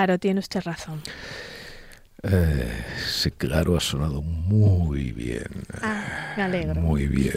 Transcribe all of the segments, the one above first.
Claro, tiene usted razón. Eh, ese claro ha sonado muy bien. Ah, me alegro. Muy bien.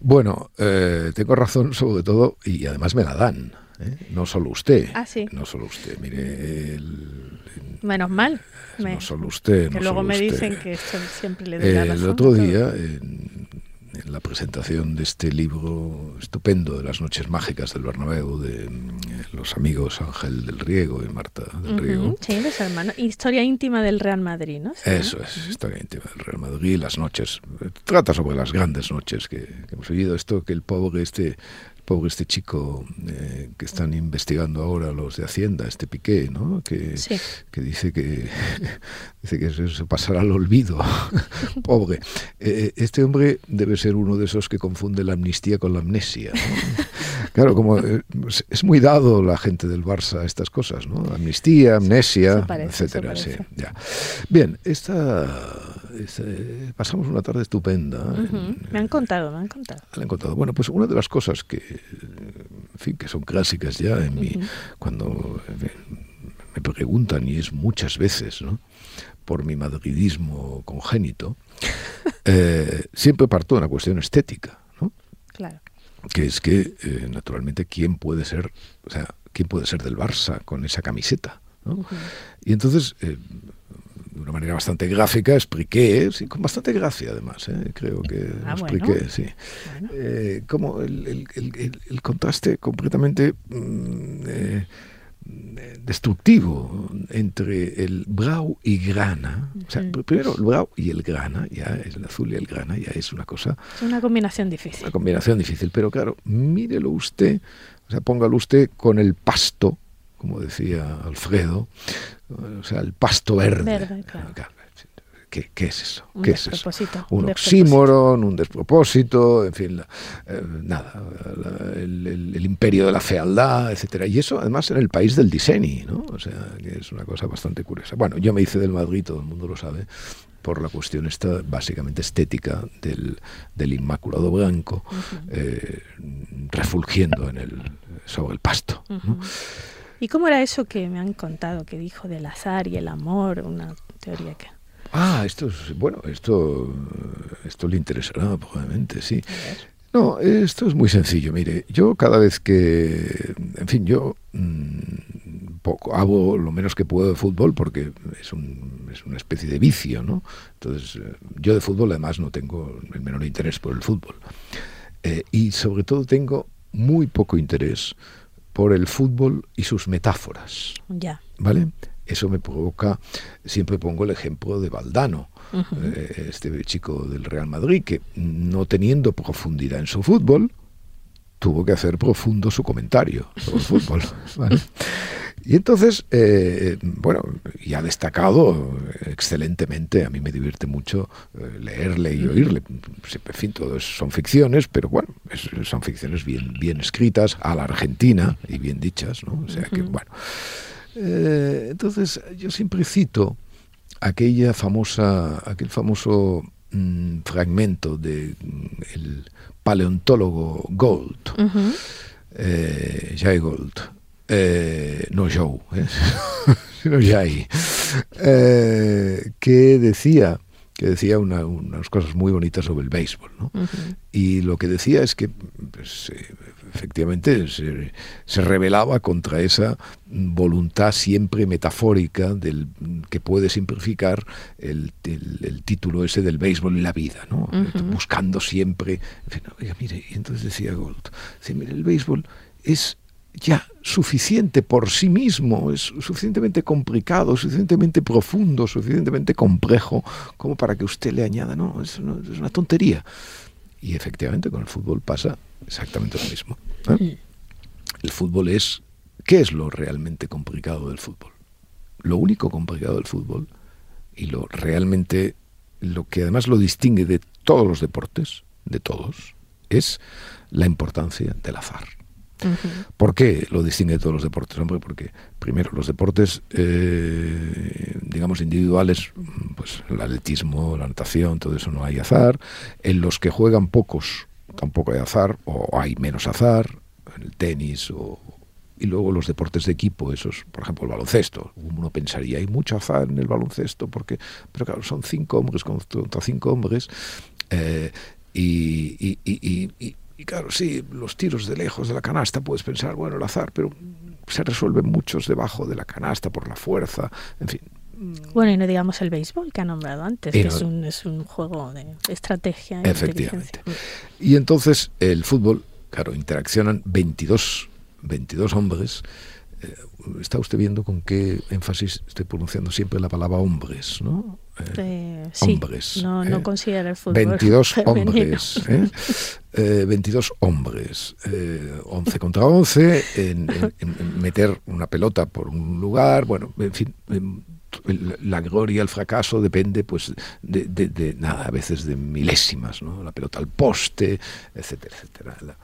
bueno, eh, tengo razón sobre todo y además me la dan. ¿eh? No solo usted. Ah, sí. No solo usted. Mire, el- Menos mal. Me- no solo usted. que no luego solo me usted. dicen que esto siempre le doy la El razón a otro día, en, en la presentación de este libro estupendo de las noches mágicas del Bernabéu, de mm, los amigos Ángel del Riego y Marta del Riego, Sí, los hermanos. Historia íntima del Real Madrid, ¿no? Sí, Eso es, historia íntima del Real Madrid, las noches. eh, Trata sobre las grandes noches que, que hemos vivido. Esto que el pobre este, pobre este chico eh, que están investigando ahora los de Hacienda, este Piqué, ¿no? Que, Sí. que dice que dice que se, se pasará al olvido. pobre. Eh, este hombre debe ser uno de esos que confunde la amnistía con la amnesia. ¿no? Claro, como eh, es- muy dado la gente del Barça a estas cosas, ¿no? Amnistía, amnesia, parece, se etcétera. sí, ya. Bien, esta, esta- pasamos una tarde estupenda. En- Me han contado, me han contado. la he encontrado. Bueno, pues una de las cosas que, en fin, que son clásicas ya en mi, cuando me preguntan, y es muchas veces, ¿no? por mi madridismo congénito, eh, siempre parto de una cuestión estética, ¿no? Claro. que es que, eh, naturalmente, ¿quién puede ser, o sea, quién puede ser del Barça con esa camiseta? ¿no? Y entonces, eh, de una manera bastante gráfica, expliqué, sí, con bastante gracia además, ¿eh? creo que Ah, bueno. expliqué, sí. Bueno. Eh, como el, el- el- el- el contraste completamente mm, eh, destructivo entre el Brau y Grana. O sea, primero el Brau y el Grana, ya el azul y el Grana, ya es una cosa Es una combinación difícil. una combinación difícil, pero claro, mírelo usted, o sea, póngalo usted con el pasto, como decía Alfredo, o sea, el pasto verde. Verde, claro. ¿Qué, qué es eso? Un ¿Qué es eso? despropósito, Un oxímoron, un despropósito, en fin, la- eh, nada, la- el, el- el imperio de la fealdad, etcétera. Y eso además en el país del diseño, ¿no? O sea, que es una cosa bastante curiosa. Bueno, yo me hice del Madrid, todo el mundo lo sabe, por la cuestión esta básicamente estética del, del Inmaculado Blanco, eh, refulgiendo en el, sobre el pasto. ¿no? ¿Y cómo era eso que me han contado, que dijo del azar y el amor? Una teoría que... Ah, esto es, bueno, esto, esto le interesará probablemente, sí. No, esto es muy sencillo. Mire, yo cada vez que, en fin, yo mm, poco hago lo menos que puedo de fútbol porque es, un, es una especie de vicio, ¿no? Entonces, eh, yo de fútbol además no tengo el menor interés por el fútbol. Eh, y sobre todo tengo muy poco interés por el fútbol y sus metáforas. Ya. ¿vale? Eso me provoca, siempre pongo el ejemplo de Valdano, eh, este chico del Real Madrid, que no teniendo profundidad en su fútbol, tuvo que hacer profundo su comentario sobre el fútbol. ¿vale? Y entonces, eh, bueno, y ha destacado excelentemente, a mí me divierte mucho eh, leerle y oírle. En fin, todos son ficciones, pero bueno, son ficciones bien, bien escritas, a la Argentina y bien dichas, ¿no? O sea que, bueno. Eh, entonces, yo siempre cito aquella famosa, aquel famoso mm, fragmento de mm, el paleontólogo Gold, Ujú. eh, Jay Gold, eh, no Joe, sino Jay, que decía que decía una- unas cosas muy bonitas sobre el béisbol, ¿no? Y lo que decía es que pues, eh, efectivamente se, se rebelaba contra esa voluntad siempre metafórica del, que puede simplificar el, el- el título ese del béisbol y la vida, ¿no? Buscando siempre... en fin, oiga, mire, y entonces decía Gold, mire, el béisbol es ya suficiente por sí mismo, es suficientemente complicado, suficientemente profundo, suficientemente complejo, como para que usted le añada, no, es una, es una tontería. Y efectivamente con el fútbol pasa exactamente lo mismo. ¿eh? El fútbol es, ¿qué es lo realmente complicado del fútbol? lo único complicado del fútbol y lo realmente lo que además lo distingue de todos los deportes, de todos, es la importancia del azar. ¿Por qué lo distingue de todos los deportes? Hombre, porque primero los deportes, eh, digamos, individuales, pues el atletismo, la natación, todo eso no hay azar. En los que juegan pocos tampoco hay azar, o hay menos azar, en el tenis, o, y luego los deportes de equipo, esos, por ejemplo, el baloncesto. Uno pensaría, hay mucho azar en el baloncesto, porque, pero claro, son cinco hombres contra cinco hombres, eh, y, y, y claro, sí, los tiros de lejos de la canasta puedes pensar, bueno, el azar, pero se resuelven muchos debajo de la canasta por la fuerza, en fin. Bueno, y no digamos el béisbol que ha nombrado antes, que es, un, es un juego de estrategia. Efectivamente. Y entonces el fútbol, claro, interaccionan 22, 22 hombres eh, está usted viendo con qué énfasis estoy pronunciando siempre la palabra hombres, ¿no? Eh, sí, hombres. No, no ¿eh? considera el fútbol. 22 hombres. 22 hombres. 11 contra 11, en, meter una pelota por un lugar, bueno, en fin. La gloria, el fracaso depende, pues, de, nada, a veces de milésimas, ¿no? La pelota al poste, etcétera, etcétera.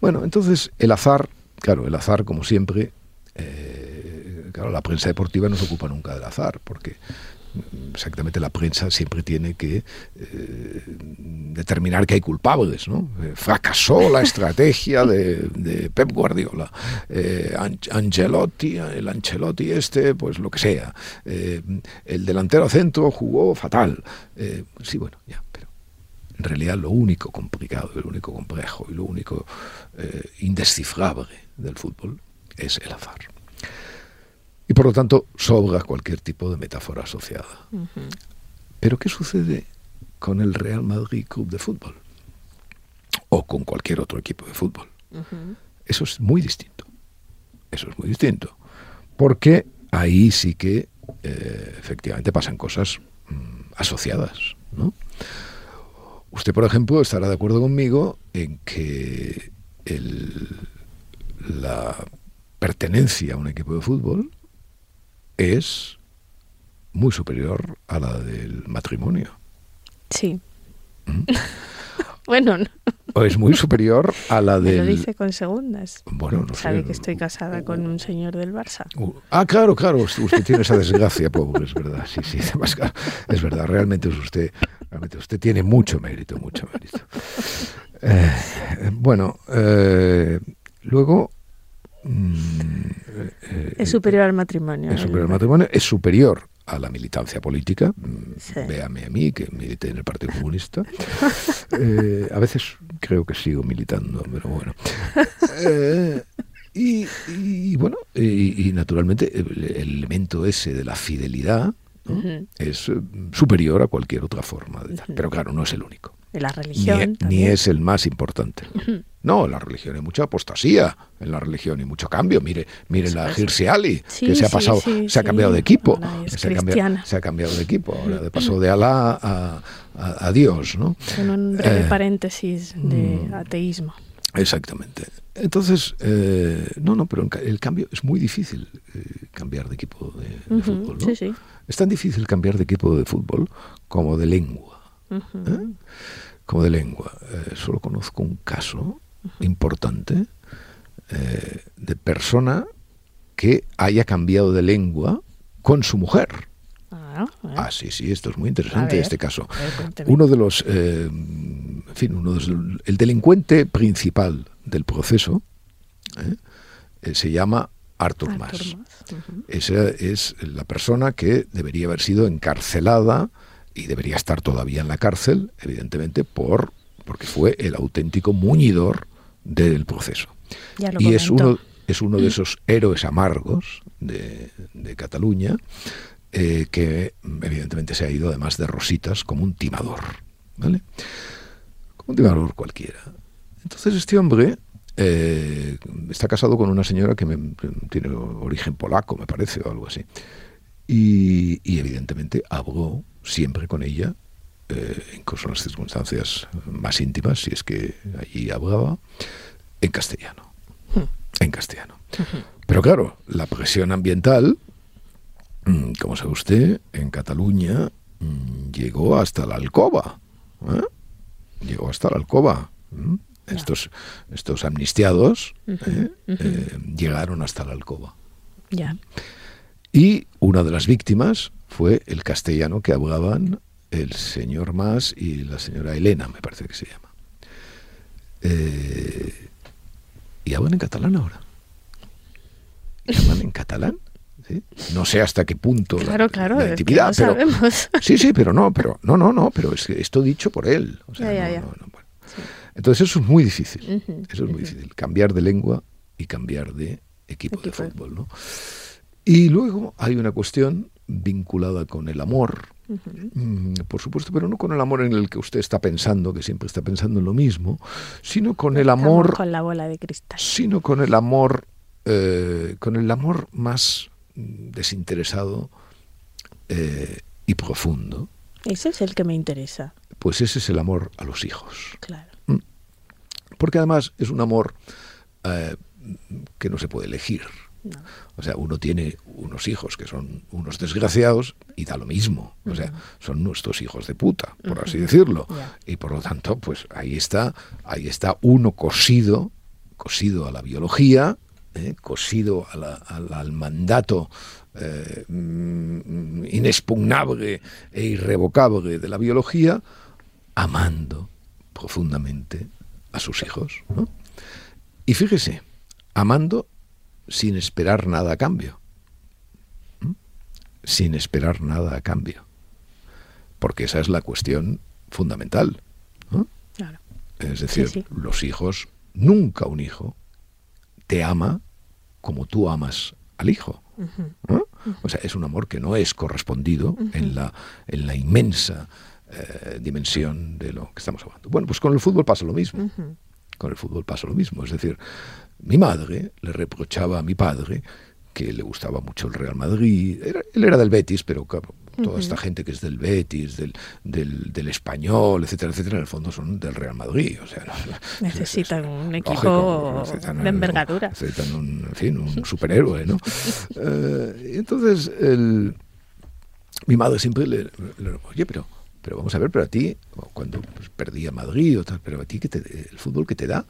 Bueno, entonces el azar, claro, el azar, como siempre, eh, claro, la prensa deportiva no se ocupa nunca del azar, porque exactamente la prensa siempre tiene que eh, determinar que hay culpables. ¿no? Eh, fracasó la estrategia de, Pep Guardiola. Ancelotti, el Ancelotti este, pues lo que sea. el delantero centro jugó fatal. sí, bueno, ya, pero en realidad lo único complicado, lo único complejo y lo único indescifrable del fútbol es el azar. Y por lo tanto sobra cualquier tipo de metáfora asociada. Pero ¿qué sucede con el Real Madrid Club de Fútbol? O con cualquier otro equipo de fútbol. Eso es muy distinto. Eso es muy distinto. Porque ahí sí que eh, efectivamente pasan cosas mm, asociadas. ¿no? Usted, por ejemplo, estará de acuerdo conmigo en que el, la pertenencia a un equipo de fútbol es muy superior a la del matrimonio. Sí. ¿Mm? bueno, no. O es muy superior a la del... lo dice con segundas. Bueno, no Sabe que estoy casada con un señor del Barça. Uh, ah, claro, claro. Usted tiene esa desgracia, pobre, es verdad. Sí, sí. Es verdad. Realmente es usted... Realmente usted tiene mucho mérito, mucho mérito. Eh, bueno, eh, luego Mm, es superior al matrimonio. Es superior al matrimonio, es superior a la militancia política. Mm, véame a mí, que milité en el Partido Comunista. Eh, a veces creo que sigo militando, pero bueno. Eh, y, bueno, y, naturalmente el, elemento ese de la fidelidad es eh, superior a cualquier otra forma. De Pero claro, no es el único. la religión. Ni, es el más importante. No, en la religión hay mucha apostasía, en la religión y mucho cambio. Mire, mire la Girsi Ali, que se ha pasado, se ha cambiado de equipo. Se ha, cambiado, se ha, cambiado, de equipo, ahora de paso de Alá a, a, Dios, ¿no? En un breve eh, paréntesis de mm. ateísmo. Exactamente. Entonces, eh, no, no, pero el cambio es muy difícil eh, cambiar de equipo de, fútbol, ¿no? Es tan difícil cambiar de equipo de fútbol como de lengua. Como de lengua. solo conozco un caso importante eh, de persona que haya cambiado de lengua con su mujer. Ah, ah sí, sí, esto es muy interesante este caso. uno de los, eh, en fin, uno de el delincuente principal del proceso eh, se llama Arthur, Mas. Esa es la persona que debería haber sido encarcelada y debería estar todavía en la cárcel, evidentemente, por porque fue el auténtico muñidor del proceso. y es uno, es uno de esos héroes amargos de, Cataluña eh, que evidentemente se ha ido además de rositas como un timador, ¿vale? Como un timador cualquiera. Entonces este hombre eh, está casado con una señora que tiene origen polaco, me parece, o algo así. Y, y evidentemente habló siempre con ella eh, incluso en las circunstancias más íntimas, si es que allí hablaba, en castellano. Hmm. En castellano. Pero claro, la presión ambiental mm, como sabe usted, en Cataluña mm, llegó hasta la alcoba. ¿eh? Llegó hasta la alcoba. Estos, estos amnistiados ¿eh? Eh, llegaron hasta la alcoba. Ya. Y una de las víctimas fue el castellano que hablaban el señor Mas y la señora Elena, me parece que se llama. Eh, y hablan en catalán ahora. ¿Y hablan en catalán? No sé hasta qué punto claro, la, claro, la intimidad, pero, sabemos. sí, sí, pero no, pero no, no, no, pero es esto dicho por él. O sea, ya, ya, no, no, bueno. sí. Entonces eso es muy difícil. Uh -huh, eso es muy uh -huh. difícil. Cambiar de lengua y cambiar de equipo, equipo. de fútbol, ¿no? Y luego hay una cuestión vinculada con el amor, uh -huh. por supuesto, pero no con el amor en el que usted está pensando, que siempre está pensando en lo mismo, sino con el amor... Con la bola de cristal. Sino con el amor, eh, con el amor más desinteresado eh, y profundo. Ese es el que me interesa. Pues ese es el amor a los hijos. Claro. Porque además es un amor eh, que no se puede elegir. No. O sea, uno tiene unos hijos que son unos desgraciados y da lo mismo. O sea, son nuestros hijos de puta, por así decirlo. Yeah. Y por lo tanto, pues ahí está, ahí está uno cosido, cosido a la biología, eh, cosido a la, a la, al mandato eh, inexpugnable e irrevocable de la biología, amando profundamente a sus hijos. ¿no? Y fíjese, amando sin esperar nada a cambio. ¿Mm? Sin esperar nada a cambio. Porque esa es la cuestión fundamental. ¿no? Claro. Es decir, Sí, sí. los hijos, nunca un hijo te ama como tú amas al hijo. O sea, es un amor que no es correspondido en, la, en la inmensa eh, dimensión de lo que estamos hablando. Bueno, pues con el fútbol pasa lo mismo. Con el fútbol pasa lo mismo. Es decir, mi madre le reprochaba a mi padre que le gustaba mucho el Real Madrid. Era- él era del Betis, pero claro, toda esta gente que es del Betis, del, del, del español, etcétera, etcétera, en el fondo son del Real Madrid. O sea, Necesitan un lógico, equipo necesitan de envergadura. Necesitan un, en fin, un superhéroe, ¿no? Eh, entonces, el- mi madre siempre le, le- oye, pero, pero vamos a ver, pero a ti, cuando pues, perdía Madrid o tal, pero a ti que te, el fútbol que te da.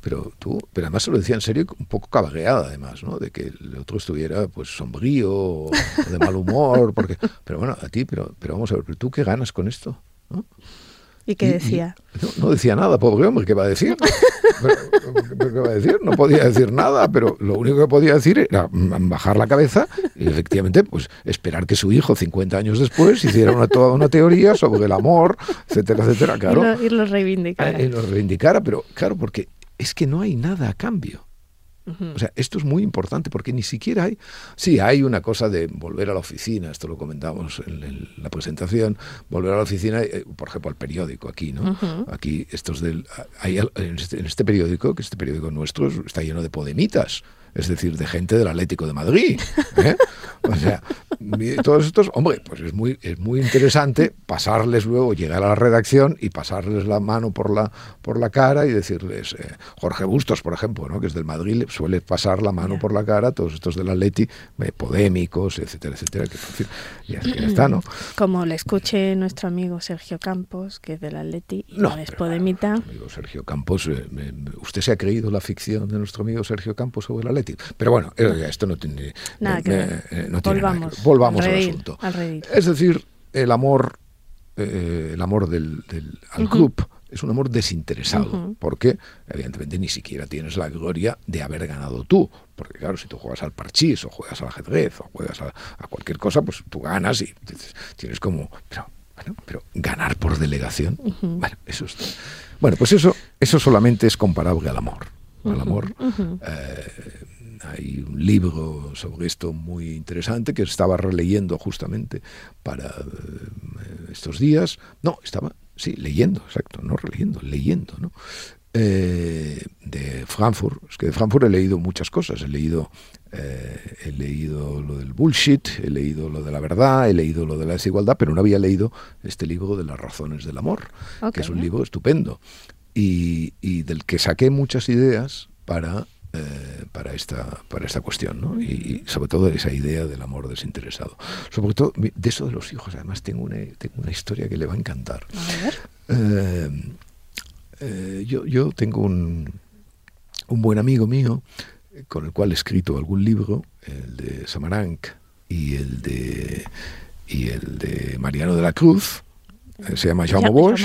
Pero tú, pero además se lo decía en serio, un poco cabagueada además, ¿no? De que el otro estuviera pues sombrío o de mal humor, porque, pero bueno, a ti, pero, pero vamos a ver, pero tú qué ganas con esto, ¿no? ¿Y qué Y- y- decía? no, no decía nada, pobre hombre, ¿qué va a decir? Pero, pero ¿Qué va a decir? No podía decir nada, pero lo único que podía decir era bajar la cabeza y efectivamente pues esperar que su hijo, 50 años después, hiciera una, toda una teoría sobre el amor, etcétera, etcétera, claro. Y lo, y lo reivindicara. Eh, y lo reivindicara, pero claro, porque es que no hay nada a cambio. O sea, esto es muy importante porque ni siquiera hay... Sí, hay una cosa de volver a la oficina, esto lo comentamos en, en la presentación, volver a la oficina, eh, por ejemplo, al periódico aquí, ¿no? Aquí, estos del... Hay, en, este, en este periódico, que este periódico nuestro es- está lleno de podemitas, es decir, de gente del Atlético de Madrid. ¿eh? O sea, todos estos, hombre, pues es muy, es muy interesante pasarles luego, llegar a la redacción y pasarles la mano por la, por la cara y decirles, eh, Jorge Bustos, por ejemplo, ¿no? que es del Madrid, le suele pasar la mano por la cara a todos estos del Atleti, eh, podémicos, etcétera, etcétera, que, fin, ya, está, ¿no? Como le escuche nuestro amigo Sergio Campos, que es del Atleti y no, es pero, podemita. Amigo Sergio Campos, eh, me- usted se ha creído la ficción de nuestro amigo Sergio Campos sobre el Atleti. Pero bueno, eh, esto no tiene, Nada que ver. eh, no tiene nada que Volvamos ver. Volvamos al asunto. al. Es decir, el amor, eh, el amor del, del- al club es un amor desinteresado, porque evidentemente ni siquiera tienes la gloria de haber ganado tú. Porque claro, si tú juegas al parchís o juegas al ajedrez o juegas a, a cualquier cosa, pues tú ganas y tienes como... Pero, bueno, pero ganar por delegación, bueno, eso es... Bueno, pues eso, eso solamente es comparable al amor. Al amor. Eh, hay un libro sobre esto muy interesante que estaba releyendo justamente para eh, estos días. No, estaba, sí, leyendo, exacto, no releyendo, leyendo, ¿no? Eh, de Frankfurt. Es que de Frankfurt he leído muchas cosas. He leído, eh, he leído lo del bullshit, he leído lo de la verdad, he leído lo de la desigualdad, pero no había leído este libro de las razones del amor, Ok. que es un libro estupendo y, y del que saqué muchas ideas para, eh, para esta para esta cuestión ¿no? y, sobre todo esa idea del amor desinteresado. Sobre todo de eso de los hijos además tengo una, tengo una historia que le va a encantar. Eh, eh, yo, yo tengo un, un buen amigo mío con el cual he escrito algún libro el de Samaranch y el de y el de Mariano de la Cruz se llama Jaume Bosch.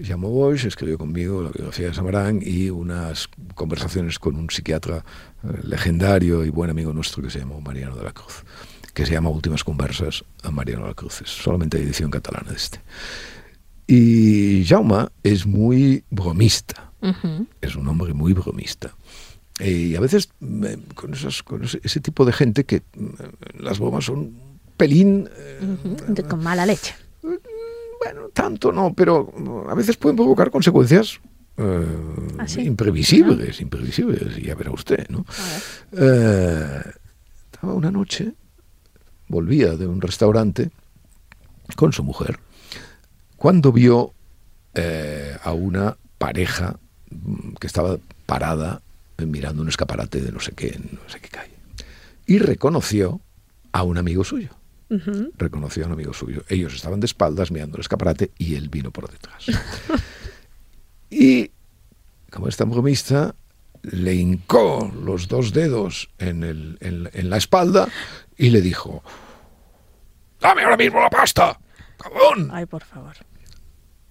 Jaume Bosch escribió conmigo la biografía de Samarán y unas conversaciones con un psiquiatra eh, legendario y buen amigo nuestro que se llama Mariano de la Cruz, que se llama Últimas Conversas a Mariano de la Cruz. Es solamente edición catalana de este. Y Jaume es muy bromista, es un hombre muy bromista. Y a veces con, esos, con ese, tipo de gente que las bromas son pelín... Eh, con mala leche bueno, tanto no, pero a veces pueden provocar consecuencias eh, ¿Ah, imprevisibles, imprevisibles, ya verá usted, ¿no? Eh, estaba una noche, volvía de un restaurante con su mujer, cuando vio eh, a una pareja mm, que estaba parada mirando un escaparate de no sé qué, no sé qué calle, y reconoció a un amigo suyo reconoció a un amigo suyo. Ellos estaban de espaldas mirando el escaparate y él vino por detrás. y como es tan bromista, le hincó los dos dedos en, el, en, la espalda y le dijo, dame ahora mismo la pasta, cabrón. Ay, por favor.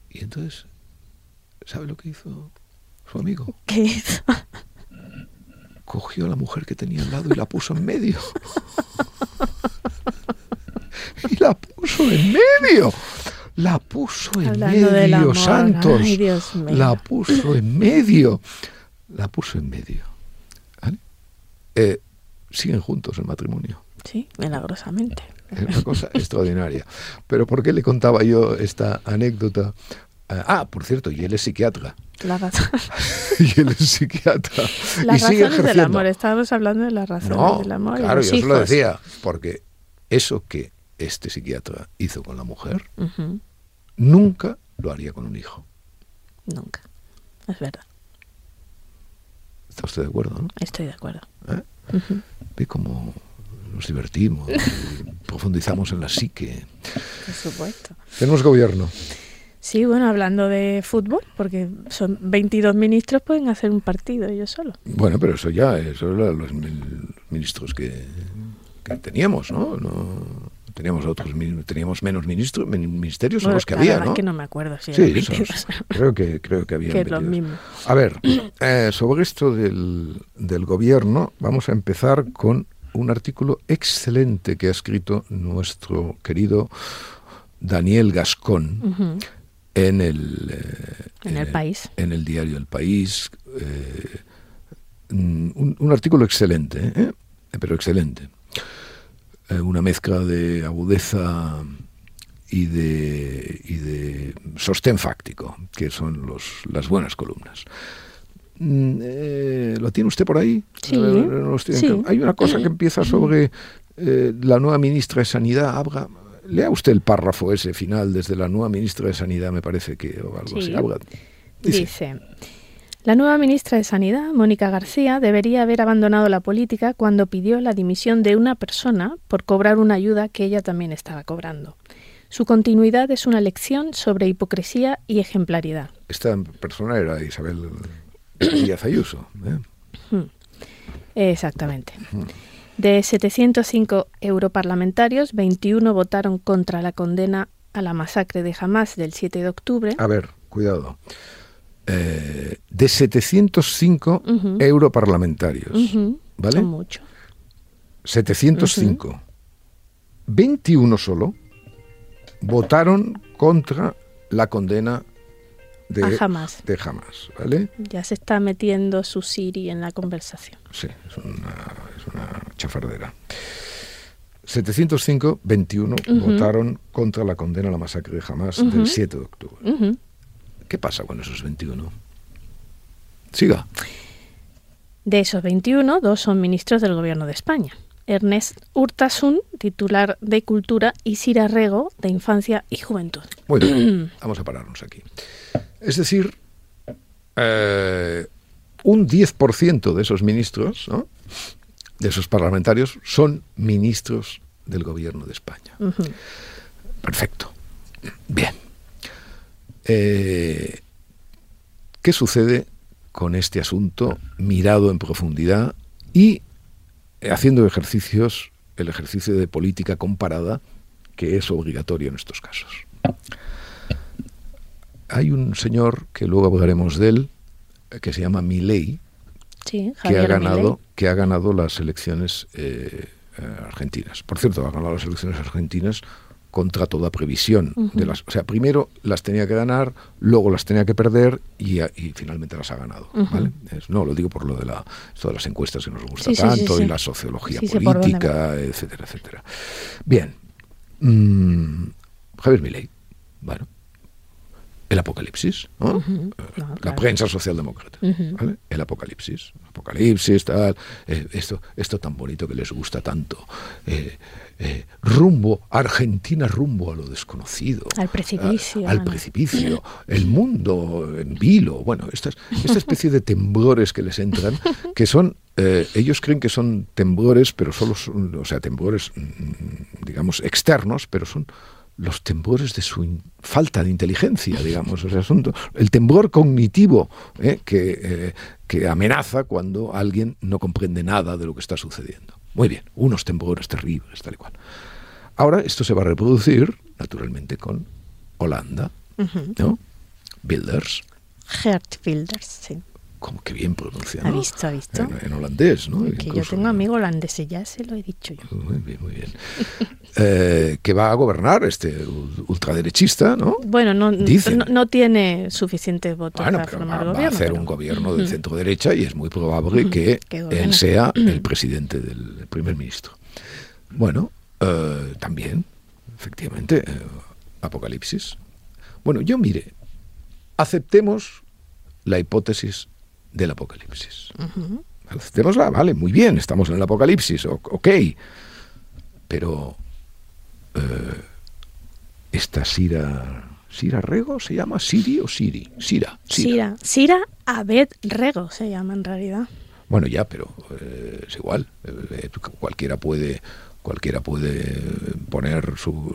Y entonces, ¿sabe lo que hizo su amigo? ¿Qué hizo? Cogió a la mujer que tenía al lado y la puso en medio. y la puso en medio. La puso en medio, Santos. la puso en medio. La puso en medio. Eh, siguen juntos el matrimonio. Sí, milagrosamente. Es una cosa extraordinaria. Pero ¿por qué le contaba yo esta anécdota? Eh, ah, por cierto, y él es psiquiatra. La razón. y él es psiquiatra. Las razones del amor. Estábamos hablando de las razones del amor. Claro, yo se lo decía. Porque eso que este psiquiatra hizo con la mujer, nunca lo haría con un hijo. Nunca. Es verdad. ¿Está usted de acuerdo, no? Estoy de acuerdo. ¿Eh? Ve cómo nos divertimos, profundizamos en la psique. Por supuesto. Tenemos gobierno. Sí, bueno, hablando de fútbol, porque son 22 ministros, pueden hacer un partido ellos solos. Bueno, pero eso ya, eso los ministros que, que teníamos, ¿no? no teníamos otros teníamos menos ministros ministerios son los que había no que no me acuerdo si sí creo que creo que había a ver eh, sobre esto del, del gobierno vamos a empezar con un artículo excelente que ha escrito nuestro querido Daniel Gascón en el eh, en el país. en el diario El País eh, un, un, artículo excelente pero excelente eh, una mezcla de agudeza y de, y de sostén fáctico, que son los, las buenas columnas. Mm, eh, ¿Lo tiene usted por ahí? Sí, Hay una cosa que empieza sobre eh, la nueva ministra de Sanidad. Abra, lea usted el párrafo ese final desde la nueva ministra de Sanidad, me parece que, o algo así. dice la nueva ministra de Sanidad, Mónica García, debería haber abandonado la política cuando pidió la dimisión de una persona por cobrar una ayuda que ella también estaba cobrando. Su continuidad es una lección sobre hipocresía y ejemplaridad. Esta persona era Isabel Díaz Ayuso. ¿eh? Hmm. Exactamente. Hmm. De 705 europarlamentarios, 21 votaron contra la condena a la masacre de Hamas del 7 de octubre. A ver, cuidado. Eh, de 705 europarlamentarios. ¿Vale? Son mucho. 705. 21 solo votaron contra la condena de Hamas. de Hamas, ¿vale? Ya se está metiendo su Siri en la conversación. Sí, es una, es una chafardera. 705, 21 votaron contra la condena a la masacre de Hamas del 7 de octubre. ¿Qué pasa con esos 21? Siga. De esos 21, dos son ministros del Gobierno de España. Ernest Urtasun, titular de Cultura, y Sira Rego, de Infancia y Juventud. Bueno, vamos a pararnos aquí. Es decir, eh, un 10% de esos ministros, ¿no? de esos parlamentarios, son ministros del gobierno de España. Perfecto. Bien. Eh, ¿Qué sucede con este asunto mirado en profundidad y haciendo ejercicios, el ejercicio de política comparada que es obligatorio en estos casos? Hay un señor que luego hablaremos de él, que se llama Milei, que ha ganado que ha ganado las elecciones eh, eh, argentinas. Por cierto, ha ganado las elecciones argentinas contra toda previsión. de las, o sea, primero las tenía que ganar, luego las tenía que perder y, finalmente las ha ganado. no, lo digo por lo de la, todas las encuestas que nos gusta tanto y la sociología política, etcétera, etcétera. Bien. Mm, Javier Milei. Bueno, el apocalipsis, la prensa socialdemócrata, el apocalipsis, apocalipsis, tal, eh, esto, esto tan bonito que les gusta tanto, eh, eh, rumbo, Argentina rumbo a lo desconocido, al precipicio, al precipicio, el mundo en vilo, bueno, esta, esta especie de temblores que les entran, que son ellos creen que son temblores, pero solo son, o sea, temblores, mm, digamos, externos, pero son los temblores de su falta de inteligencia, digamos, ese asunto, el temblor cognitivo ¿eh? que, eh, que amenaza cuando alguien no comprende nada de lo que está sucediendo. Muy bien, unos temblores terribles, tal y cual. Ahora esto se va a reproducir, naturalmente, con Holanda, ¿no? Builders. Gert Builders, sí como que bien pronunciado. Ha visto, ha visto. En, holandés, ¿no? Que yo tengo amigo holandés, ya se lo he dicho yo. Muy bien, muy bien. Eh, que va a gobernar este ultraderechista, ¿no? Bueno, no, no, tiene suficientes votos para formar va, gobierno. Va a hacer un gobierno de centro derecha y es muy probable que él sea el presidente del primer ministro. Bueno, eh, también, efectivamente, eh, apocalipsis. Bueno, yo mire, aceptemos la hipótesis del apocalipsis. vale, muy bien, estamos en el apocalipsis, ok. Pero eh, esta Sira, Sira Rego se llama Siri o Siri, Sira. Sira, Sira Abed Rego se llama en realidad. Bueno, ya, pero eh, es igual. Eh, cualquiera puede cualquiera puede poner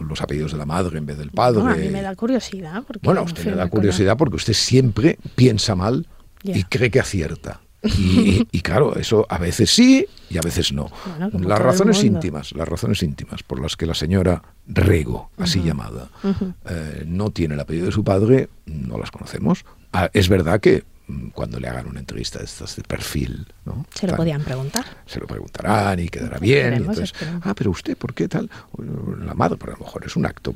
los apellidos de la madre en vez del padre. a mí me da curiosidad. Porque bueno, usted me da curiosidad porque usted siempre piensa mal y cree que acierta. Y, claro, eso a veces sí y a veces no. las razones íntimas, las razones íntimas por las que la señora Rego, así llamada, eh, no tiene el apellido de su padre, no las conocemos. Ah, es verdad que mm, cuando le hagan una entrevista de estas de perfil, ¿no? Se lo podían preguntar. Se lo preguntarán y quedará bien. ah, pero usted, ¿por qué tal? La madre, por a lo mejor es un acto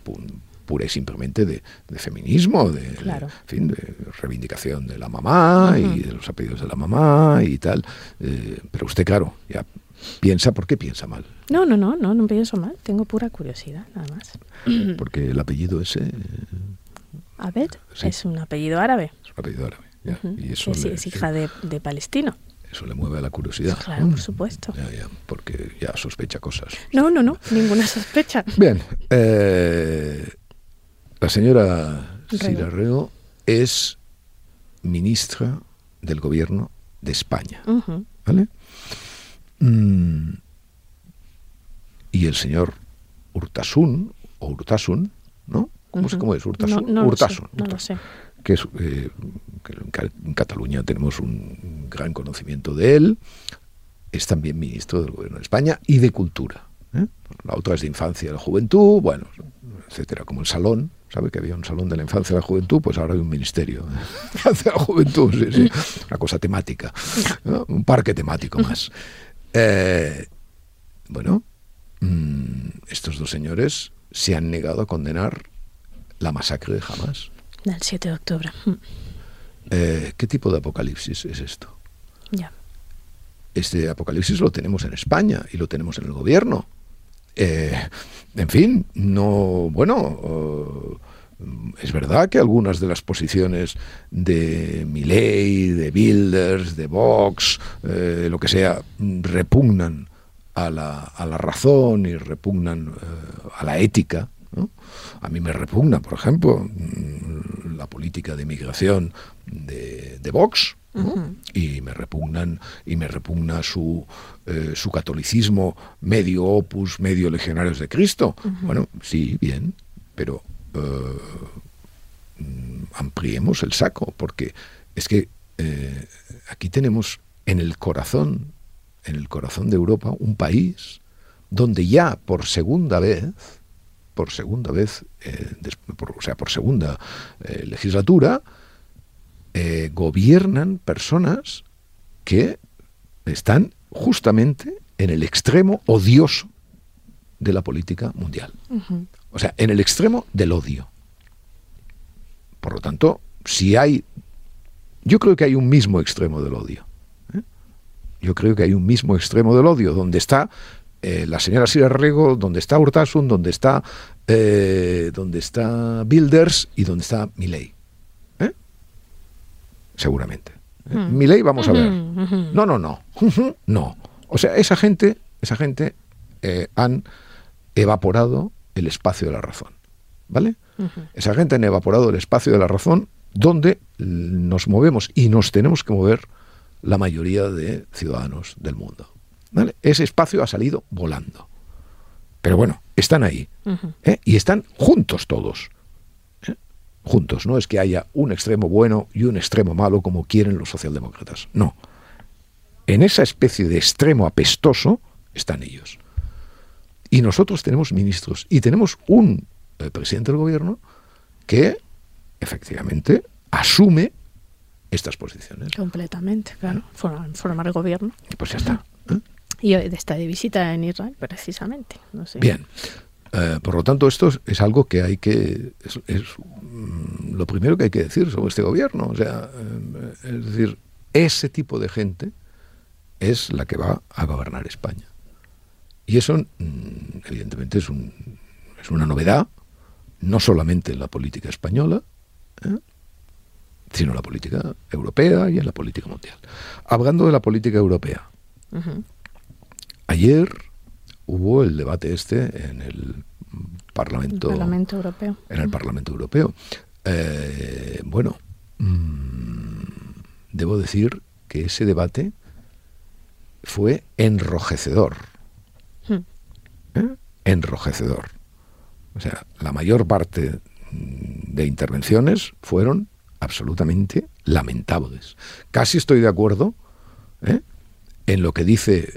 pura y simplemente de, feminismo, de, fin, de reivindicación de la mamá y de los apellidos de la mamá y tal. Eh, pero usted, claro, ya piensa, ¿por qué piensa mal? No, no, no, no, no pienso mal. Tengo pura curiosidad, nada más. Porque el apellido ese... Abed es un apellido árabe. Es un apellido árabe. y eso es hija de, de palestino. Eso le mueve a la curiosidad. Claro, por supuesto. porque ya sospecha cosas. No, no, no, ninguna sospecha. Bien, eh, la señora Sira Rego es ministra del gobierno de España. ¿Vale? Mm, y el señor Urtasun, o Urtasun, ¿no? ¿Cómo, es Urtasun? Urtasun. no lo sé. Que, es, eh, en Cataluña tenemos un gran conocimiento de él, es también ministro del Gobierno de España y de Cultura. ¿eh? La otra es de Infancia y la Juventud, bueno, etcétera, como el Salón, ¿Sabe que había un salón de la infancia y la juventud? Pues ahora hay un ministerio de la juventud, sí, sí. Una cosa temática, un parque temático más. Eh, bueno, mm, estos dos señores se han negado a condenar la masacre de Hamas. Del 7 de octubre. Eh, ¿Qué tipo de apocalipsis es esto? Ya. Este apocalipsis lo tenemos en España y lo tenemos en el gobierno. Eh, en fin, no, bueno, eh, es verdad que algunas de las posiciones de Milley, de Bilders, de Vox, eh, lo que sea, repugnan a la, a la razón y repugnan a la ética. A mí me repugna, por ejemplo, mm, la política de migración de, de Vox, y me repugnan y me repugna su eh, su catolicismo medio opus medio legionarios de Cristo. Bueno sí bien pero eh, mm, ampliemos el saco porque es que eh, aquí tenemos en el corazón en el corazón de Europa un país donde ya por segunda vez por segunda vez, o sea, por segunda legislatura, eh, gobiernan personas que están justamente en el extremo odioso de la política mundial. O sea, en el extremo del odio. Por lo tanto, si hay... Yo creo que hay un mismo extremo del odio. ¿eh? Yo creo que hay un mismo extremo del odio, donde está eh, la señora Sira Rego, donde está Urtasun, donde está, donde está Bilders y donde está Milley seguramente. Hmm. Mi ley, vamos a ver. No, no, no. no. O sea, esa gente, esa gente eh, han evaporado el espacio de la razón. ¿Vale? Esa gente han evaporado el espacio de la razón donde nos movemos y nos tenemos que mover la mayoría de ciudadanos del mundo. ¿Vale? Ese espacio ha salido volando. Pero bueno, están ahí. ¿eh? Y están juntos todos juntos. No es que haya un extremo bueno y un extremo malo como quieren los socialdemócratas. No. En esa especie de extremo apestoso están ellos. Y nosotros tenemos ministros y tenemos un eh, presidente del gobierno que efectivamente asume estas posiciones. Completamente, claro. Formar el gobierno. Pues ya está. ¿eh? Y está de visita en Israel, precisamente. No sé. Bien. Eh, por lo tanto, esto es, algo que hay que. Es, mm, lo primero que hay que decir sobre este gobierno. O sea, eh, es decir, ese tipo de gente es la que va a gobernar España. Y eso, mm, evidentemente, es, un, es una novedad, no solamente en la política española, ¿eh? sino en la política europea y en la política mundial. Hablando de la política europea, ayer hubo el debate este en el Parlamento, Europeo. En el Parlamento Europeo. Eh, bueno, mm, debo decir que ese debate fue enrojecedor. Hmm. ¿Eh? Enrojecedor. O sea, la mayor parte mm, de intervenciones fueron absolutamente lamentables. Casi estoy de acuerdo ¿eh? en lo que dice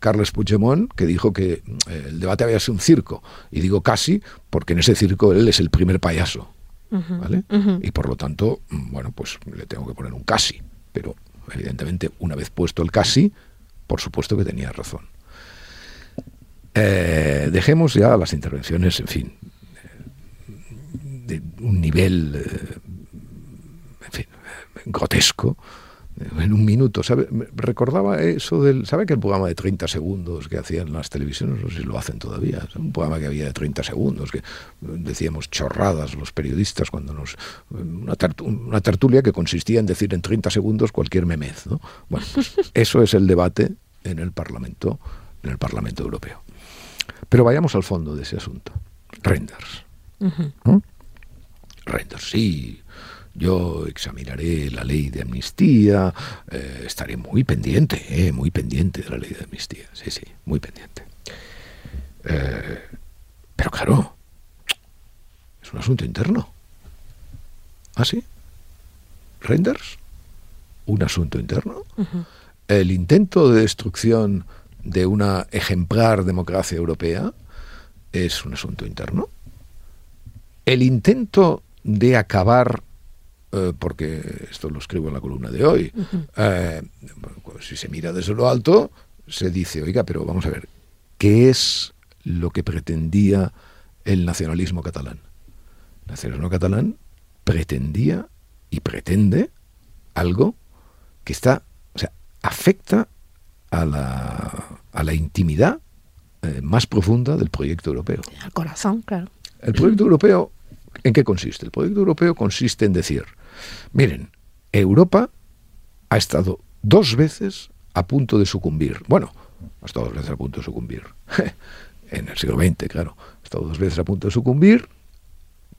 Carles Puigdemont, que dijo que eh, el debate había sido un circo. Y digo casi porque en ese circo él es el primer payaso. ¿vale? Y por lo tanto, mm, bueno, pues le tengo que poner un casi. Pero evidentemente, una vez puesto el casi, por supuesto que tenía razón. Eh, dejemos ya las intervenciones, en fin, de un nivel, eh, en fin, grotesco, en un minuto. ¿sabe? Recordaba eso del. ¿Sabe que el programa de 30 segundos que hacían las televisiones? No sé si lo hacen todavía. Un programa que había de 30 segundos, que decíamos chorradas los periodistas cuando nos. Una, una tertulia que consistía en decir en 30 segundos cualquier memez. ¿no? Bueno, pues eso es el debate en el Parlamento, en el Parlamento Europeo. Pero vayamos al fondo de ese asunto. Renders. Renders, sí yo examinaré la ley de amnistía, eh, estaré muy pendiente, eh, muy pendiente de la ley de amnistía, sí, sí, muy pendiente. Eh, pero claro, es un asunto interno. ¿Ah, sí? ¿Renders? ¿Un asunto interno? El intento de destrucción de una ejemplar democracia europea es un asunto interno. El intento de acabar eh, porque esto lo escribo en la columna de hoy, eh, si se mira desde lo alto, se dice, oiga, pero vamos a ver, ¿qué es lo que pretendía el nacionalismo catalán? El nacionalismo catalán pretendía y pretende algo que está, o sea, afecta a la, a la intimidad eh, más profunda del proyecto europeo. Al corazón, claro. El proyecto europeo, ¿en qué consiste? El proyecto europeo consiste en decir, Miren, Europa ha estado dos veces a punto de sucumbir. Bueno, ha estado dos veces a punto de sucumbir. en el siglo XX, claro. Ha estado dos veces a punto de sucumbir,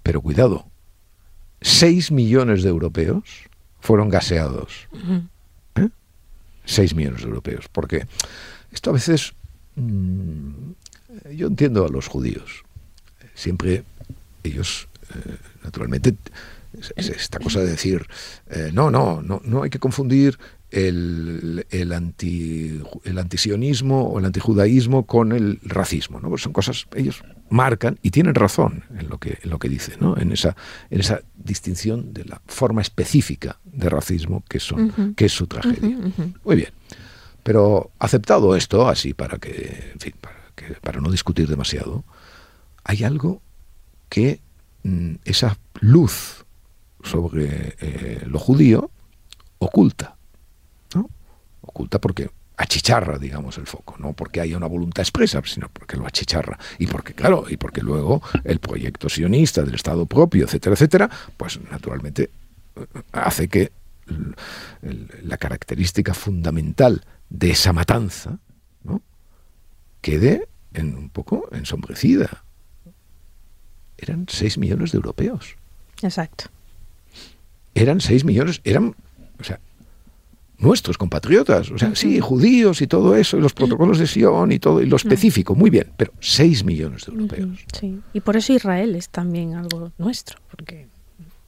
pero cuidado, seis millones de europeos fueron gaseados. ¿Eh? 6 millones de europeos. Porque esto a veces... Mm, yo entiendo a los judíos. Siempre ellos, eh, naturalmente, esta cosa de decir, eh, no, no, no, no hay que confundir el, el, anti, el antisionismo o el antijudaísmo con el racismo. ¿no? Pues son cosas, ellos marcan y tienen razón en lo que, en lo que dicen, ¿no? en, esa, en esa distinción de la forma específica de racismo que, son, que es su tragedia. Muy bien. Pero aceptado esto, así para que, en fin, para, que, para no discutir demasiado, hay algo que mm, esa luz sobre eh, lo judío oculta. ¿no? Oculta porque achicharra, digamos, el foco, no porque haya una voluntad expresa, sino porque lo achicharra. Y porque, claro, y porque luego el proyecto sionista del Estado propio, etcétera, etcétera, pues naturalmente eh, hace que la característica fundamental de esa matanza quede en un poco ensombrecida. Eran 6 millones de europeos. Exacto. Eran 6 millones, eran, o sea, nuestros compatriotas, o sea, sí, judíos y todo eso, y los protocolos de Sion y todo, y lo específico, muy bien, pero 6 millones de europeos. Sí, y por eso Israel es también algo nuestro, porque...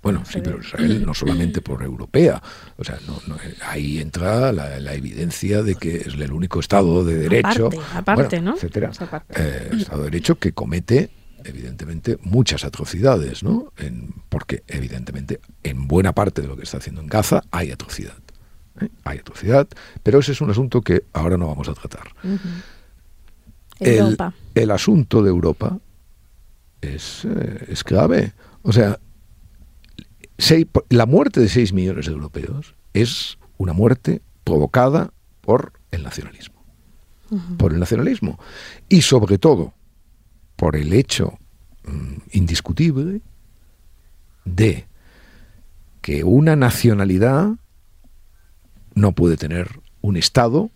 Bueno, sí, pero Israel no solamente por europea, o sea, no, ahí entra la, evidencia de que es el único Estado de derecho, aparte, ¿no? etcétera, eh, Estado de derecho que comete evidentemente muchas atrocidades, ¿no? En, porque evidentemente en buena parte de lo que está haciendo en Gaza hay atrocidad. ¿eh? Hay atrocidad, pero ese es un asunto que ahora no vamos a tratar. el, el, asunto de Europa es, eh, es grave. O sea, la muerte de 6 millones de europeos es una muerte provocada por el nacionalismo. Por el nacionalismo. Y sobre todo por el hecho mm, indiscutible de que una nacionalidad no puede tener un Estado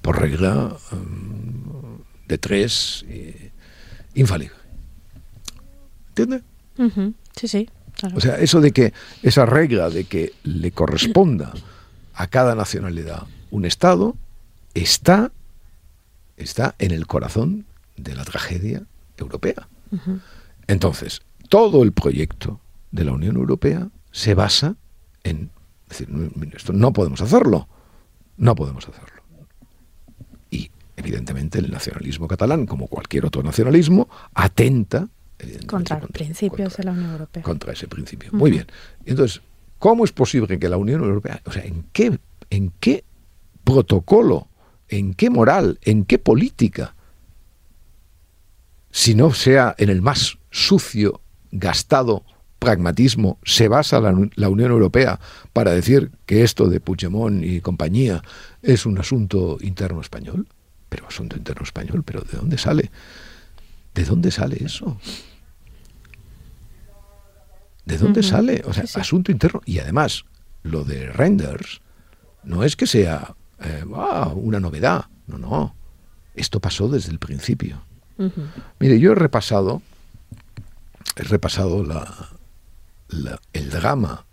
por regla mm, de tres eh, infalible. ¿Entiendes? Sí, sí. O sea, eso de que esa regla de que le corresponda a cada nacionalidad un Estado está, está en el corazón de la tragedia europea. Entonces, todo el proyecto de la Unión Europea se basa en decir, esto no podemos hacerlo, no podemos hacerlo. Y evidentemente el nacionalismo catalán, como cualquier otro nacionalismo, atenta contra los principios de la Unión Europea. Contra ese principio. Muy bien. Entonces, ¿cómo es posible que la Unión Europea, o sea, en qué, en qué protocolo, en qué moral, en qué política, si no sea en el más sucio, gastado pragmatismo, se basa la, la Unión Europea para decir que esto de Puigdemont y compañía es un asunto interno español? Pero asunto interno español, pero ¿de dónde sale? ¿De dónde sale eso? ¿De dónde sale? O sea, asunto interno. Y además, lo de Renders no es que sea eh, una novedad. No, no. Esto pasó desde el principio. Mire, yo he repasado, he repasado la, el drama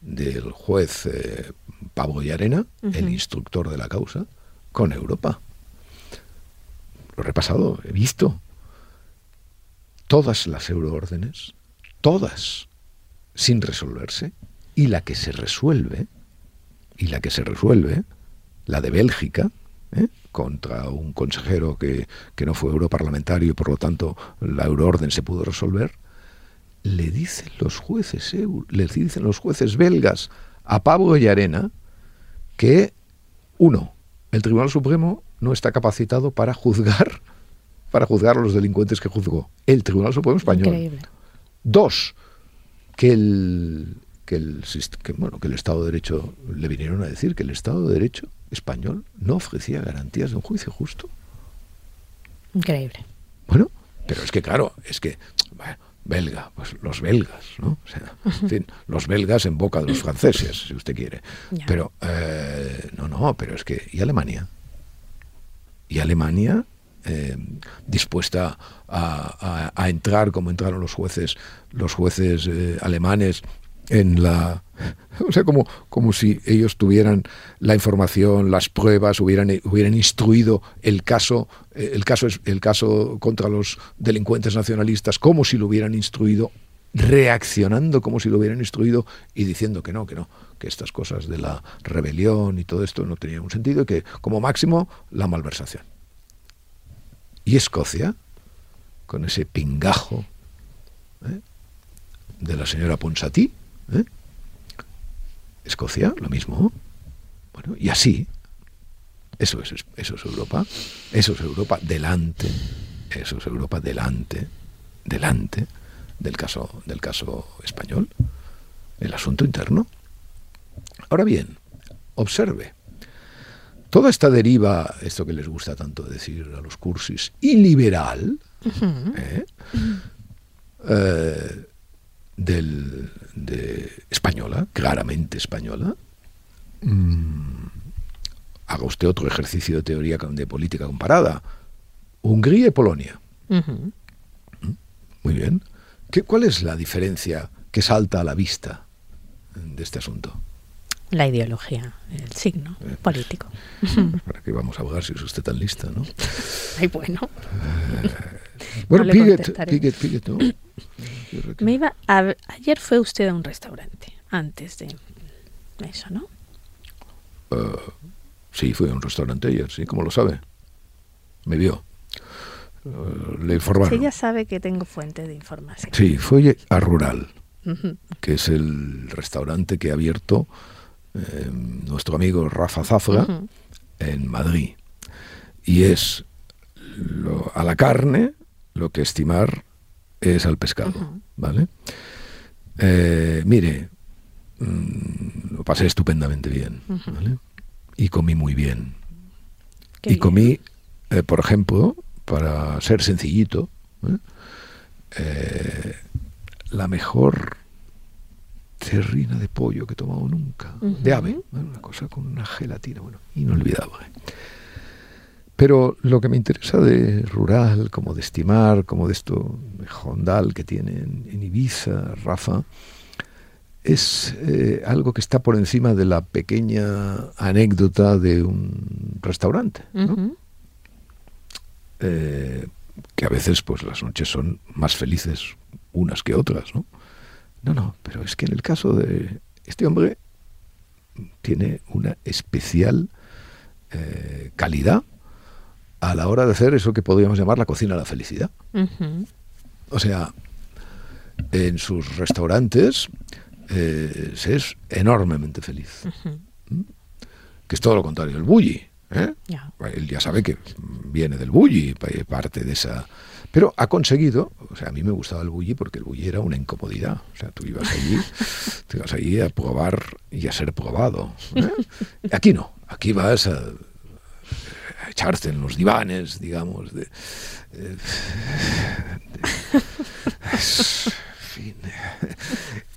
del juez eh, Pablo Yarena, el instructor de la causa, con Europa. Lo he repasado, he visto todas las euroórdenes, todas, sin resolverse, y la que se resuelve, y la que se resuelve, la de Bélgica, ¿eh? contra un consejero que, no fue europarlamentario y por lo tanto la euroorden se pudo resolver, le dicen los jueces, le dicen los jueces belgas a Pablo y Arena que, uno, el Tribunal Supremo no está capacitado para juzgar para juzgar a los delincuentes que juzgó el Tribunal Supremo Español. Dos, que el, que el, bueno, que el Estado de Derecho le vinieron a decir que el Estado de Derecho español no ofrecía garantías de un juicio justo. Increíble. Bueno, pero es que claro, es que belga, pues los belgas, ¿no? O sea, en fin, los belgas en boca de los franceses, si usted quiere. Pero, eh, no, no, pero es que, ¿y Alemania? ¿Y Alemania eh, dispuesta a, entrar como entraron los jueces, los jueces eh, alemanes en la o sea como como si ellos tuvieran la información las pruebas hubieran hubieran instruido el caso eh, el caso el caso contra los delincuentes nacionalistas como si lo hubieran instruido reaccionando como si lo hubieran instruido y diciendo que no que no que estas cosas de la rebelión y todo esto no tenían un sentido y que como máximo la malversación y Escocia con ese pingajo ¿eh? de la señora Ponsatí ¿eh? Escocia, lo mismo. Bueno, y así, eso es, eso es Europa, eso es Europa delante, eso es Europa delante, delante del caso, del caso español, el asunto interno. Ahora bien, observe, toda esta deriva, esto que les gusta tanto decir a los cursis, iliberal, ¿eh? Del, de española, claramente española, mm, haga usted otro ejercicio de teoría de política comparada. Hungría y Polonia. Mm, muy bien. ¿Qué, ¿Cuál es la diferencia que salta a la vista de este asunto? La ideología, el signo eh, político. ¿Para qué vamos a abogar si es usted tan lista, no? Ay, bueno. Eh, bueno, Piget, Piget, ¿no? Me iba ayer fue usted a un restaurante, antes de eso, ¿no? Uh, sí, fue a un restaurante ayer, sí, ¿cómo lo sabe? Me vio. Uh, le informaron. Ella sabe que tengo fuente de información. Sí, fue a Rural, que es el restaurante que ha abierto eh, nuestro amigo Rafa Zafra en Madrid. Y es a la carne lo que estimar es al pescado, ¿vale? Eh, mire, mm, lo pasé estupendamente bien, ¿vale? Y comí muy bien. y comí, eh, por ejemplo, para ser sencillito, ¿eh? la mejor terrina de pollo que he tomado nunca, de ave, una cosa con una gelatina, bueno, inolvidable. Pero lo que me interesa de rural, como de estimar, como de esto de Hondal que tiene en, Ibiza, Rafa, es eh, algo que está por encima de la pequeña anécdota de un restaurante. Eh, que a veces pues las noches son más felices unas que otras, ¿no? No, no, pero es que en el caso de este hombre tiene una especial eh, calidad a la hora de hacer eso que podríamos llamar la cocina de la felicidad. O sea, en sus restaurantes eh, se es enormemente feliz. ¿Mm? Que es todo lo contrario, el bully. ¿eh? Él ya sabe que viene del bully, parte de esa... Pero ha conseguido, o sea, a mí me gustaba el bully porque el bully era una incomodidad. O sea, tú ibas allí, tú ibas allí a probar y a ser probado. ¿eh? Aquí no, aquí vas a echarse en los divanes, digamos. De, eh,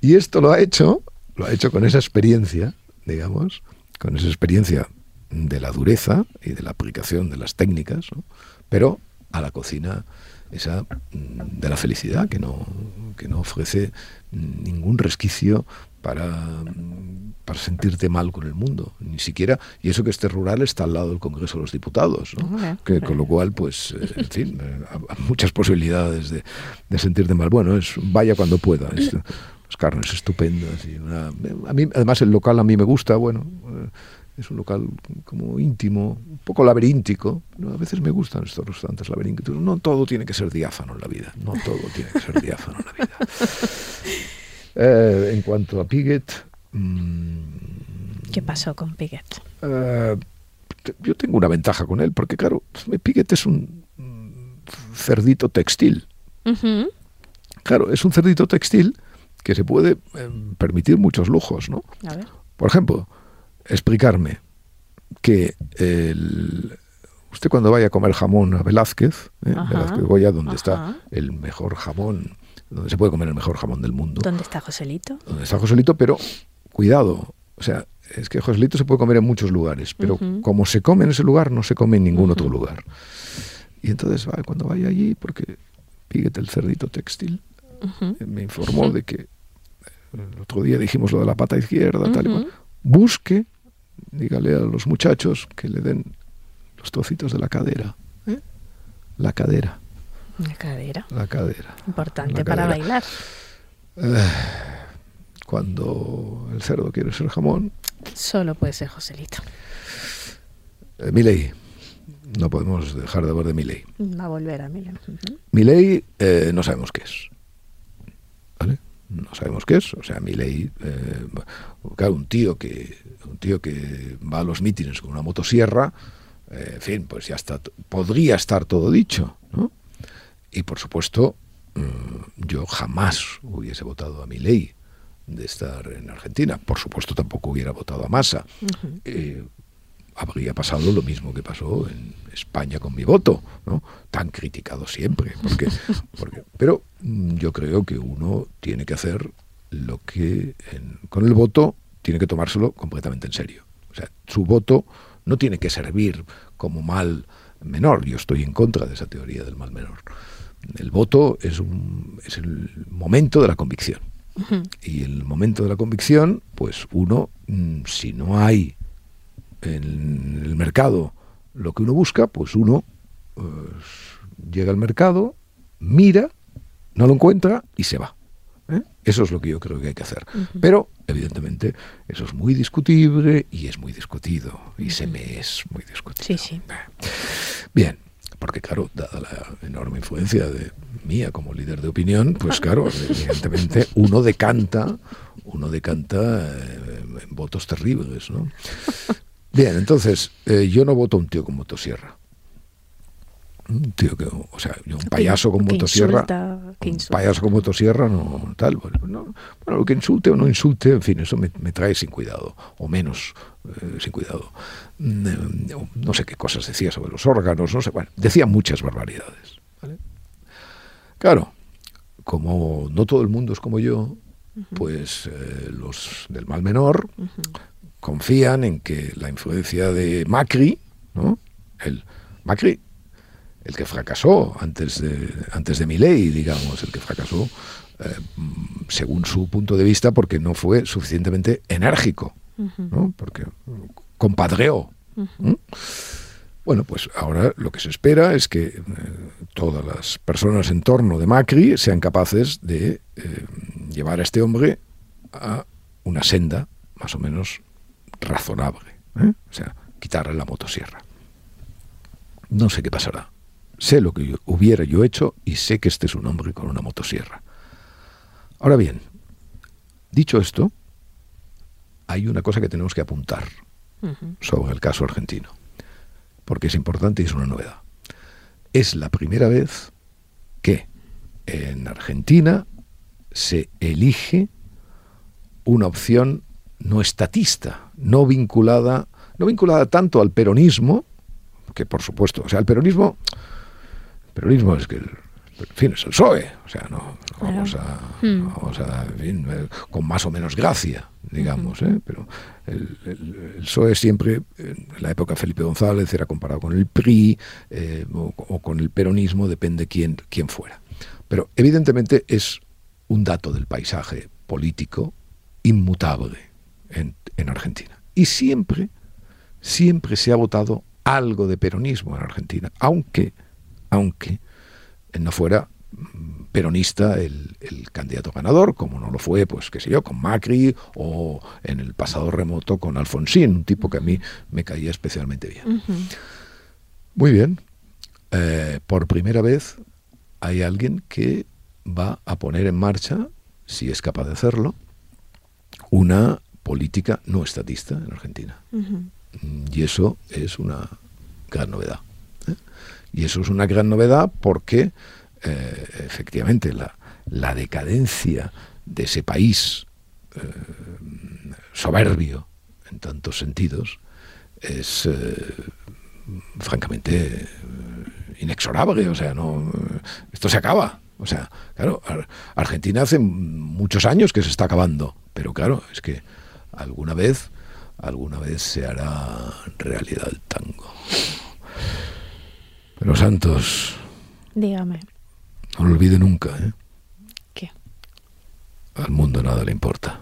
Y esto lo ha hecho, lo ha hecho con esa experiencia, digamos, con esa experiencia de la dureza y de la aplicación de las técnicas, pero a la cocina esa mm, de la felicidad que no, que no ofrece ningún resquicio para, para sentirte mal con el mundo, ni siquiera, y eso que este rural está al lado del Congreso de los Diputados, que, con lo cual, pues, eh, en fin, eh, muchas posibilidades de, de, sentirte mal. Bueno, es vaya cuando pueda. las carnes estupendas. Y a mí, además, el local a mí me gusta, bueno, eh, es un local como íntimo, un poco laberíntico. A veces me gustan estos restaurantes laberínticos. No todo tiene que ser diáfano en la vida, no todo tiene que ser diáfano en la vida. Eh, en cuanto a Piget... Mm, ¿Qué pasó con Piget? Eh, yo tengo una ventaja con él, porque claro, Piget es un cerdito textil. Claro, es un cerdito textil que se puede em, permitir muchos lujos, ¿no? Por ejemplo, explicarme que usted cuando vaya a comer jamón a Velázquez, ¿eh? Velázquez Goya, donde está el mejor jamón donde se puede comer el mejor jamón del mundo. ¿Dónde está Joselito? Donde está Joselito, pero cuidado, o sea, es que Joselito se puede comer en muchos lugares, pero como se come en ese lugar, no se come en ningún otro lugar. Y entonces va, cuando vaya allí, porque píguete el cerdito textil, me informó de que el otro día dijimos lo de la pata izquierda, tal y cual. Busque, dígale a los muchachos que le den los trocitos de la cadera. ¿eh? La cadera. La cadera. La cadera. Importante para bailar. Eh, cuando el cerdo quiere ser jamón. Solo puede ser Joselito. Eh, Miley. No podemos dejar de hablar de Miley. Va a volver a Miley. Miley eh, no sabemos qué es. ¿Vale? No sabemos qué es. O sea, Miley, eh, claro, un tío que un tío que va a los mítines con una motosierra, eh, en fin, pues ya está, podría estar todo dicho, ¿no? Y por supuesto, mm, yo jamás hubiese votado a Milei de estar en Argentina. Por supuesto, tampoco hubiera votado a Massa. Eh, habría pasado lo mismo que pasó en España con mi voto, ¿no? Tan criticado siempre. Porque, porque, pero yo creo que uno tiene que hacer lo que en- con el voto tiene que tomárselo completamente en serio. O sea, su voto no tiene que servir como mal menor. Yo estoy en contra de esa teoría del mal menor. El voto es, un, es el momento de la convicción. Y el momento de la convicción, pues uno, mm, si no hay en el mercado lo que uno busca, pues uno pues, llega al mercado, mira, no lo encuentra y se va. ¿eh? Eso es lo que yo creo que hay que hacer. Pero, evidentemente, eso es muy discutible y es muy discutido. Y se me es muy discutido. Sí, sí. Bien, porque claro, dada la enorme influencia de mía como líder de opinión, pues claro, evidentemente uno decanta, uno decanta eh, en votos terribles, ¿no? Bien, entonces, eh, yo no voto a un tío con motosierra. Un tío que, o sea, yo un payaso con que motosierra, insulta, que un insulta. payaso con motosierra, no, tal, bueno, no, bueno, lo que insulte o no insulte, en fin, eso me, me trae sin cuidado, o menos eh, sin cuidado. Mm, no, no sé qué cosas decía sobre los órganos, no sé, bueno, decía muchas barbaridades. ¿vale? Claro, como no todo el mundo es como yo, pues eh, los del mal menor confían en que la influencia de Macri, ¿no? El Macri, el que fracasó antes de antes de Milei, digamos, el que fracasó eh, según su punto de vista porque no fue suficientemente enérgico, ¿no? Porque compadreó. Bueno, pues ahora lo que se espera es que eh, todas las personas en torno de Macri sean capaces de eh, llevar a este hombre a una senda más o menos razonable. ¿eh? O sea, quitarle la motosierra. No sé qué pasará. Sé lo que yo- hubiera yo hecho y sé que este es un hombre con una motosierra. Ahora bien, dicho esto, hay una cosa que tenemos que apuntar sobre el caso argentino, porque es importante y es una novedad. Es la primera vez que en Argentina se elige una opción no estatista, no vinculada, no vinculada tanto al peronismo, que por supuesto, o sea, el peronismo, peronismo es que el, en fin, es el PSOE, o sea, no, Claro. vamos a, Hmm. vamos a, en fin, eh, con más o menos gracia, digamos, ¿eh? pero el, el- el PSOE siempre, en la época de Felipe González, era comparado con el PRI eh, o, o con el peronismo, depende quién, quién fuera. Pero evidentemente es un dato del paisaje político inmutable en, en Argentina. Y siempre, siempre se ha votado algo de peronismo en Argentina, aunque, aunque no fuera mm, peronista el, el candidato ganador, como no lo fue, pues qué sé yo, con Macri o en el pasado remoto con Alfonsín, un tipo que a mí me caía especialmente bien. Muy bien. Eh, por primera vez hay alguien que va a poner en marcha, si es capaz de hacerlo, una política no estatista en Argentina. Mm, Y eso es una gran novedad. ¿eh? Y eso es una gran novedad porque eh, efectivamente la, la decadencia de ese país eh, soberbio en tantos sentidos es eh, francamente inexorable. O sea, no esto se acaba. O sea, claro, Ar- Argentina hace muchos años que se está acabando, pero claro, es que alguna vez, alguna vez se hará realidad el tango. Los santos. Dígame. No lo olvide nunca, ¿eh? ¿Qué? Al mundo nada le importa.